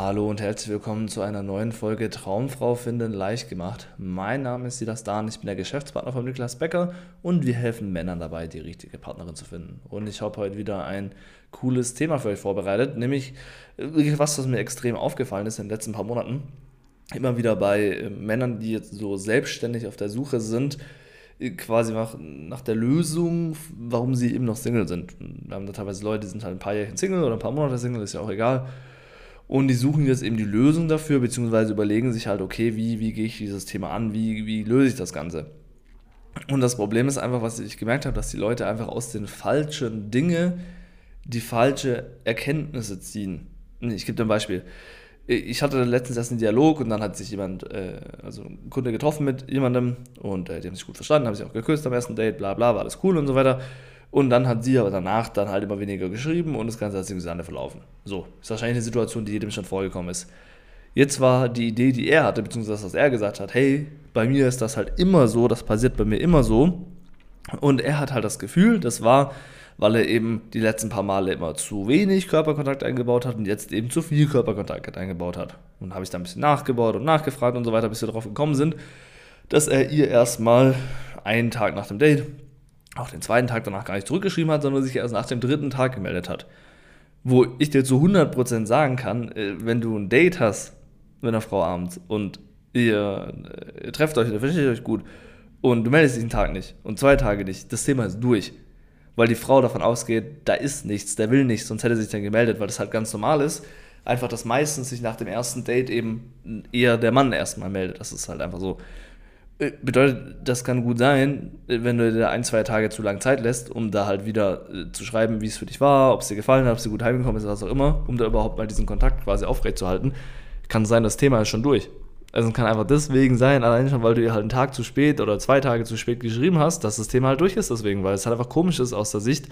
Hallo und herzlich willkommen zu einer neuen Folge Traumfrau finden leicht gemacht. Mein Name ist Silas Dahn, ich bin der Geschäftspartner von Niklas Becker und wir helfen Männern dabei, die richtige Partnerin zu finden. Und ich habe heute wieder ein cooles Thema für euch vorbereitet, nämlich was, was mir extrem aufgefallen ist in den letzten paar Monaten. Immer wieder bei äh, Männern, die jetzt so selbstständig auf der Suche sind, äh, quasi nach, nach der Lösung, warum sie eben noch Single sind. Wir haben da teilweise Leute, die sind halt ein paar Jahre Single oder ein paar Monate Single, ist ja auch egal und die suchen jetzt eben die Lösung dafür, beziehungsweise überlegen sich halt, okay, wie, wie gehe ich dieses Thema an, wie, wie löse ich das Ganze. Und das Problem ist einfach, was ich gemerkt habe, dass die Leute einfach aus den falschen Dingen die falsche Erkenntnisse ziehen. Ich gebe dir ein Beispiel. Ich hatte letztens erst einen Dialog und dann hat sich jemand, äh, also ein Kunde getroffen mit jemandem und äh, die haben sich gut verstanden, haben sich auch geküsst am ersten Date, bla bla, war alles cool und so weiter. Und dann hat sie aber danach dann halt immer weniger geschrieben und das Ganze hat sich im Sande verlaufen. So, ist wahrscheinlich eine Situation, die jedem schon vorgekommen ist. Jetzt war die Idee, die er hatte, beziehungsweise was er gesagt hat, hey, bei mir ist das halt immer so, das passiert bei mir immer so. Und er hat halt das Gefühl, das war, weil er eben die letzten paar Male immer zu wenig Körperkontakt eingebaut hat und jetzt eben zu viel Körperkontakt eingebaut hat. Und habe ich da ein bisschen nachgebaut und nachgefragt und so weiter, bis wir darauf gekommen sind, dass er ihr erstmal einen Tag nach dem Date auch den zweiten Tag danach gar nicht zurückgeschrieben hat, sondern sich erst nach dem dritten Tag gemeldet hat. Wo ich dir zu 100% sagen kann, äh, wenn du ein Date hast mit einer Frau abends und ihr, äh, ihr trefft euch, ihr versteht euch gut und du meldest dich einen Tag nicht und zwei Tage nicht, das Thema ist durch. Weil die Frau davon ausgeht, da ist nichts, der will nichts, sonst hätte er sich dann gemeldet, weil das halt ganz normal ist. Einfach, dass meistens sich nach dem ersten Date eben eher der Mann erstmal meldet. Das ist halt einfach so. Äh, bedeutet, das kann gut sein, äh, wenn du dir ein, zwei Tage zu lang Zeit lässt, um da halt wieder äh, zu schreiben, wie es für dich war, ob es dir gefallen hat, ob du gut heimgekommen ist, was auch immer, um da überhaupt mal diesen Kontakt quasi aufrechtzuerhalten, kann sein, das Thema ist schon durch. Also es kann einfach deswegen sein, allein schon, weil du ihr halt einen Tag zu spät oder zwei Tage zu spät geschrieben hast, dass das Thema halt durch ist deswegen, weil es halt einfach komisch ist aus der Sicht,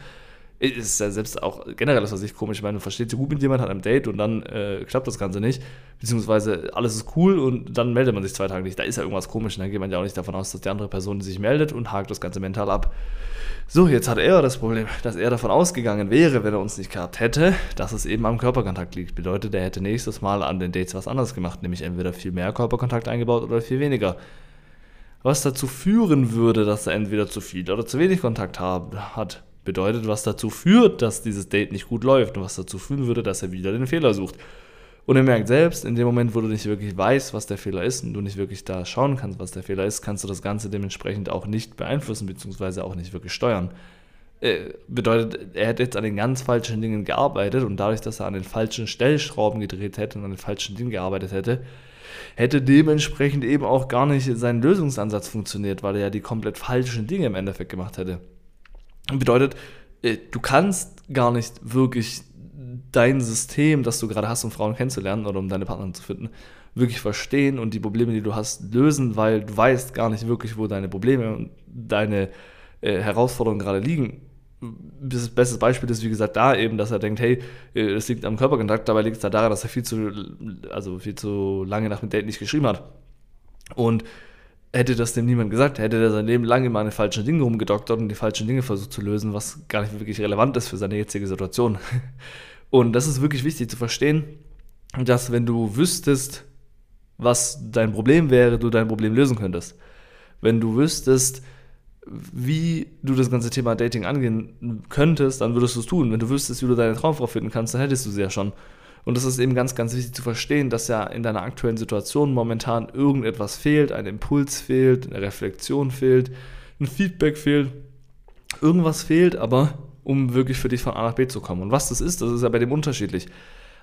ist ja selbst auch generell aus der Sicht komisch. Ich meine, du verstehst dich gut mit jemandem, hat einem Date und dann äh, klappt das Ganze nicht. Beziehungsweise alles ist cool und dann meldet man sich zwei Tage nicht. Da ist ja irgendwas komisch. Und dann geht man ja auch nicht davon aus, dass die andere Person sich meldet und hakt das Ganze mental ab. So, jetzt hat er das Problem, dass er davon ausgegangen wäre, wenn er uns nicht gehabt hätte, dass es eben am Körperkontakt liegt. Bedeutet, er hätte nächstes Mal an den Dates was anderes gemacht, nämlich entweder viel mehr Körperkontakt eingebaut oder viel weniger. Was dazu führen würde, dass er entweder zu viel oder zu wenig Kontakt hat bedeutet, was dazu führt, dass dieses Date nicht gut läuft und was dazu führen würde, dass er wieder den Fehler sucht. Und er merkt selbst, in dem Moment, wo du nicht wirklich weißt, was der Fehler ist und du nicht wirklich da schauen kannst, was der Fehler ist, kannst du das Ganze dementsprechend auch nicht beeinflussen, beziehungsweise auch nicht wirklich steuern. Äh, bedeutet, er hätte jetzt an den ganz falschen Dingen gearbeitet und dadurch, dass er an den falschen Stellschrauben gedreht hätte und an den falschen Dingen gearbeitet hätte, hätte dementsprechend eben auch gar nicht sein Lösungsansatz funktioniert, weil er ja die komplett falschen Dinge im Endeffekt gemacht hätte. Bedeutet, äh, du kannst gar nicht wirklich dein System, das du gerade hast, um Frauen kennenzulernen oder um deine Partnerin zu finden, wirklich verstehen und die Probleme, die du hast, lösen, weil du weißt gar nicht wirklich, wo deine Probleme und deine äh, Herausforderungen gerade liegen. Das beste Beispiel ist, wie gesagt, da eben, dass er denkt, hey, es äh, liegt am Körperkontakt, dabei liegt es halt daran, dass er viel zu, also viel zu lange nach dem Date nicht geschrieben hat. Und hätte das dem niemand gesagt, hätte er sein Leben lang immer an den falschen Dingen rumgedoktert und die falschen Dinge versucht zu lösen, was gar nicht wirklich relevant ist für seine jetzige Situation. Und das ist wirklich wichtig zu verstehen, dass wenn du wüsstest, was dein Problem wäre, du dein Problem lösen könntest. Wenn du wüsstest, wie du das ganze Thema Dating angehen könntest, dann würdest du es tun. Wenn du wüsstest, wie du deine Traumfrau finden kannst, dann hättest du sie ja schon. Und das ist eben ganz, ganz wichtig zu verstehen, dass ja in deiner aktuellen Situation momentan irgendetwas fehlt, ein Impuls fehlt, eine Reflexion fehlt, ein Feedback fehlt. Irgendwas fehlt aber, um wirklich für dich von A nach B zu kommen. Und was das ist, das ist ja bei dem unterschiedlich.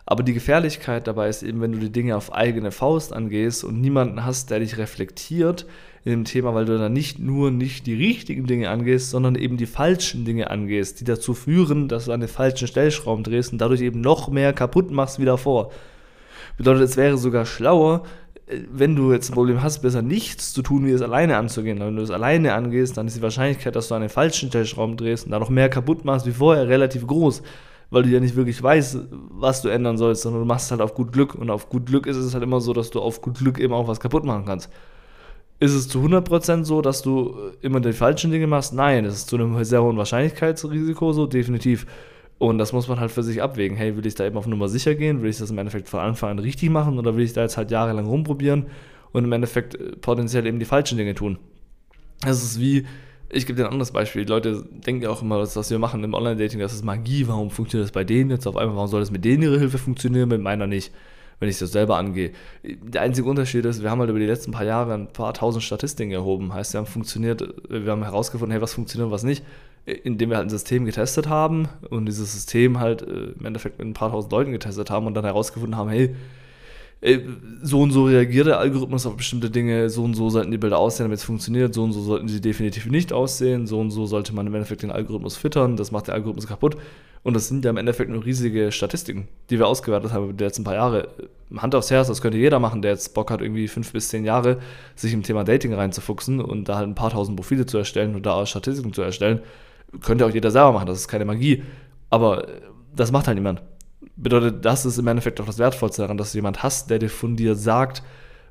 Aber die Gefährlichkeit dabei ist eben, wenn du die Dinge auf eigene Faust angehst und niemanden hast, der dich reflektiert in dem Thema, weil du dann nicht nur nicht die richtigen Dinge angehst, sondern eben die falschen Dinge angehst, die dazu führen, dass du an den falschen Stellschrauben drehst und dadurch eben noch mehr kaputt machst wie davor. Bedeutet, es wäre sogar schlauer, äh, wenn du jetzt ein Problem hast, besser nichts zu tun, wie es alleine anzugehen. Wenn du es alleine angehst, dann ist die Wahrscheinlichkeit, dass du an den falschen Stellschrauben drehst und da noch mehr kaputt machst wie vorher, relativ groß weil du ja nicht wirklich weißt, was du ändern sollst, sondern du machst es halt auf gut Glück. Und auf gut Glück ist es halt immer so, dass du auf gut Glück eben auch was kaputt machen kannst. Ist es zu 100% so, dass du immer die falschen Dinge machst? Nein, es ist zu einem sehr hohen Wahrscheinlichkeitsrisiko so, definitiv. Und das muss man halt für sich abwägen. Hey, will ich da eben auf Nummer sicher gehen? Will ich das im Endeffekt von Anfang an richtig machen? Oder will ich da jetzt halt jahrelang rumprobieren und im Endeffekt äh, potenziell eben die falschen Dinge tun? Das ist wie, ich gebe dir ein anderes Beispiel. Die Leute denken ja auch immer, dass was wir machen im Online-Dating, das ist Magie. Warum funktioniert das bei denen jetzt auf einmal? Warum soll das mit denen ihre Hilfe funktionieren, mit meiner nicht? Wenn ich das selber angehe. Der einzige Unterschied ist, wir haben halt über die letzten paar Jahre ein paar tausend Statistiken erhoben. Heißt, wir haben funktioniert, wir haben herausgefunden, hey, was funktioniert und was nicht, indem wir halt ein System getestet haben und dieses System halt äh, im Endeffekt mit ein paar tausend Leuten getestet haben und dann herausgefunden haben, hey, so und so reagiert der Algorithmus auf bestimmte Dinge, so und so sollten die Bilder aussehen, damit es funktioniert, so und so sollten sie definitiv nicht aussehen, so und so sollte man im Endeffekt den Algorithmus füttern, das macht der Algorithmus kaputt. Und das sind ja im Endeffekt nur riesige Statistiken, die wir ausgewertet haben über die letzten paar Jahre. Hand aufs Herz, das könnte jeder machen, der jetzt Bock hat, irgendwie fünf bis zehn Jahre sich im Thema Dating reinzufuchsen und da halt ein paar tausend Profile zu erstellen und da auch Statistiken zu erstellen. Könnte auch jeder selber machen, das ist keine Magie. Aber das macht halt niemand bedeutet, das ist im Endeffekt auch das Wertvollste daran, dass du jemand hast, der dir von dir sagt,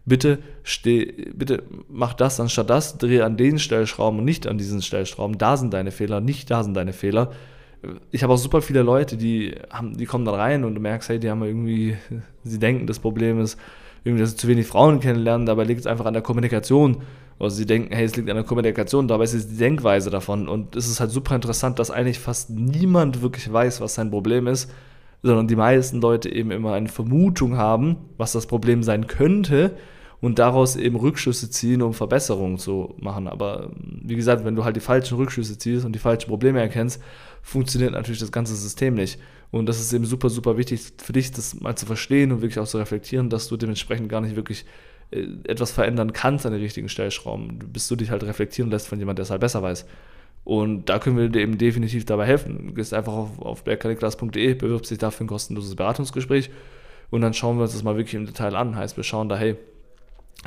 bitte steh, bitte mach das anstatt das, drehe an den Stellschrauben und nicht an diesen Stellschrauben. Da sind deine Fehler, nicht da sind deine Fehler. Ich habe auch super viele Leute, die haben, die kommen dann rein und du merkst, hey, die haben irgendwie, sie denken, das Problem ist irgendwie, dass sie zu wenig Frauen kennenlernen, dabei liegt es einfach an der Kommunikation. Also sie denken, hey, es liegt an der Kommunikation, dabei ist es die Denkweise davon. Und es ist halt super interessant, dass eigentlich fast niemand wirklich weiß, was sein Problem ist sondern die meisten Leute eben immer eine Vermutung haben, was das Problem sein könnte und daraus eben Rückschlüsse ziehen, um Verbesserungen zu machen. Aber wie gesagt, wenn du halt die falschen Rückschlüsse ziehst und die falschen Probleme erkennst, funktioniert natürlich das ganze System nicht. Und das ist eben super, super wichtig für dich, das mal zu verstehen und wirklich auch zu reflektieren, dass du dementsprechend gar nicht wirklich äh, etwas verändern kannst an den richtigen Stellschrauben, bis du dich halt reflektieren lässt von jemandem, der es halt besser weiß. Und da können wir dir eben definitiv dabei helfen. Du gehst einfach auf, auf bergkaniklas.de, bewirbst dich dafür ein kostenloses Beratungsgespräch und dann schauen wir uns das mal wirklich im Detail an. Heißt, wir schauen da, hey,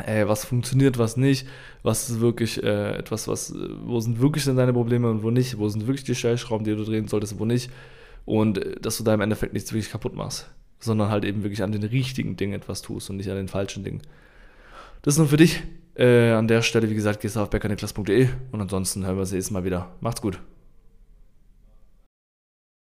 ey, was funktioniert, was nicht, was ist wirklich äh, etwas, was, wo sind wirklich denn deine Probleme und wo nicht, wo sind wirklich die Stellschrauben, die du drehen solltest und wo nicht. Und äh, dass du da im Endeffekt nichts wirklich kaputt machst, sondern halt eben wirklich an den richtigen Dingen etwas tust und nicht an den falschen Dingen. Das ist nur für dich. Äh, an der Stelle, wie gesagt, gehst du auf beckerniklas.de und ansonsten hören wir uns nächstes Mal wieder. Macht's gut.